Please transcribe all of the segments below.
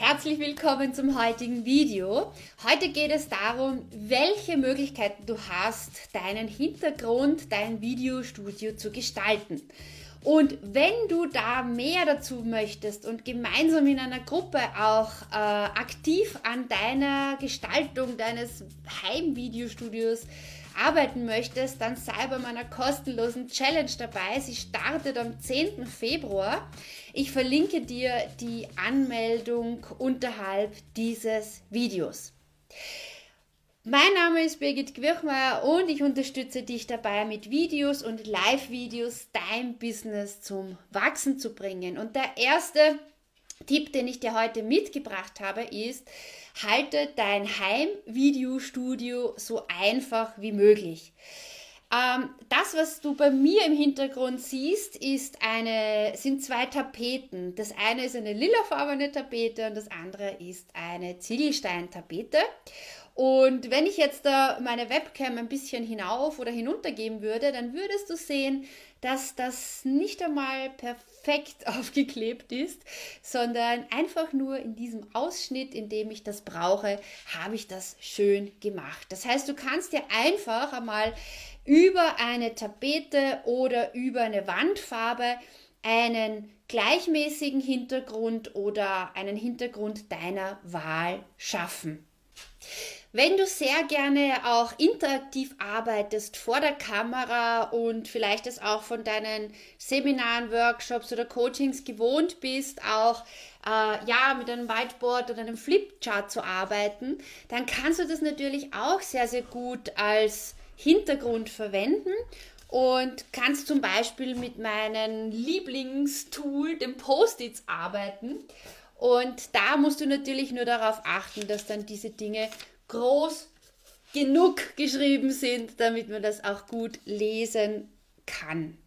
Herzlich willkommen zum heutigen Video. Heute geht es darum, welche Möglichkeiten du hast, deinen Hintergrund, dein Videostudio zu gestalten. Und wenn du da mehr dazu möchtest und gemeinsam in einer Gruppe auch äh, aktiv an deiner Gestaltung deines Heimvideostudios arbeiten möchtest, dann sei bei meiner kostenlosen Challenge dabei. Sie startet am 10. Februar. Ich verlinke dir die Anmeldung unterhalb dieses Videos. Mein Name ist Birgit Quirchmeier und ich unterstütze dich dabei, mit Videos und Live-Videos dein Business zum Wachsen zu bringen. Und der erste Tipp, den ich dir heute mitgebracht habe, ist, halte dein Heimvideostudio so einfach wie möglich. Ähm, das, was du bei mir im Hintergrund siehst, ist eine, sind zwei Tapeten. Das eine ist eine lilafarbene Tapete und das andere ist eine Ziegelsteintapete. Und wenn ich jetzt da meine Webcam ein bisschen hinauf oder hinunter geben würde, dann würdest du sehen, dass das nicht einmal perfekt aufgeklebt ist, sondern einfach nur in diesem Ausschnitt, in dem ich das brauche, habe ich das schön gemacht. Das heißt, du kannst dir einfach einmal über eine Tapete oder über eine Wandfarbe einen gleichmäßigen Hintergrund oder einen Hintergrund deiner Wahl schaffen. Wenn du sehr gerne auch interaktiv arbeitest vor der Kamera und vielleicht es auch von deinen Seminaren, Workshops oder Coachings gewohnt bist, auch äh, ja mit einem Whiteboard oder einem Flipchart zu arbeiten, dann kannst du das natürlich auch sehr, sehr gut als Hintergrund verwenden und kannst zum Beispiel mit meinem Lieblingstool, dem Post-its, arbeiten. Und da musst du natürlich nur darauf achten, dass dann diese Dinge groß genug geschrieben sind, damit man das auch gut lesen kann.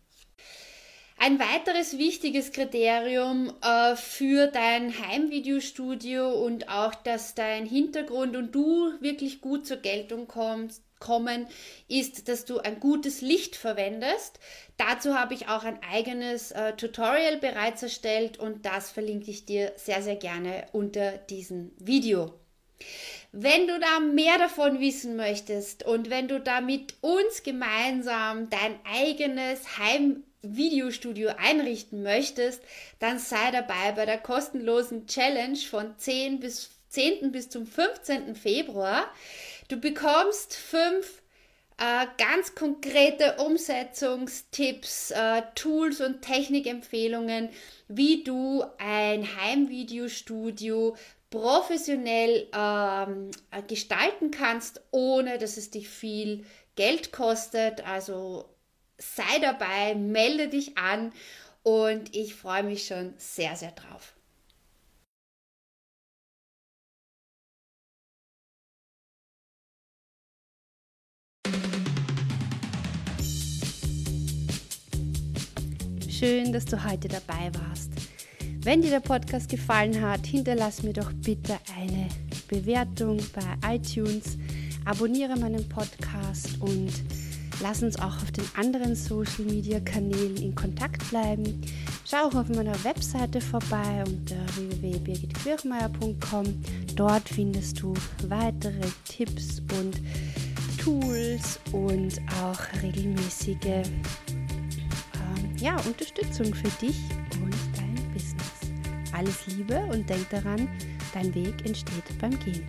Ein weiteres wichtiges Kriterium äh, für dein Heimvideostudio und auch, dass dein Hintergrund und du wirklich gut zur Geltung kommst, kommen, ist, dass du ein gutes Licht verwendest. Dazu habe ich auch ein eigenes äh, Tutorial bereits erstellt und das verlinke ich dir sehr, sehr gerne unter diesem Video. Wenn du da mehr davon wissen möchtest und wenn du da mit uns gemeinsam dein eigenes Heimvideostudio einrichten möchtest, dann sei dabei bei der kostenlosen Challenge von 10 bis 10. bis zum 15. Februar. Du bekommst fünf äh, ganz konkrete Umsetzungstipps, äh, Tools und Technikempfehlungen, wie du ein Heimvideostudio professionell ähm, gestalten kannst, ohne dass es dich viel Geld kostet. Also sei dabei, melde dich an und ich freue mich schon sehr, sehr drauf. Schön, dass du heute dabei warst. Wenn dir der Podcast gefallen hat, hinterlass mir doch bitte eine Bewertung bei iTunes, abonniere meinen Podcast und lass uns auch auf den anderen Social Media Kanälen in Kontakt bleiben. Schau auch auf meiner Webseite vorbei unter www.birgitquirchmeier.com. Dort findest du weitere Tipps und Tools und auch regelmäßige äh, ja, Unterstützung für dich und alles Liebe und denk daran, dein Weg entsteht beim Gehen.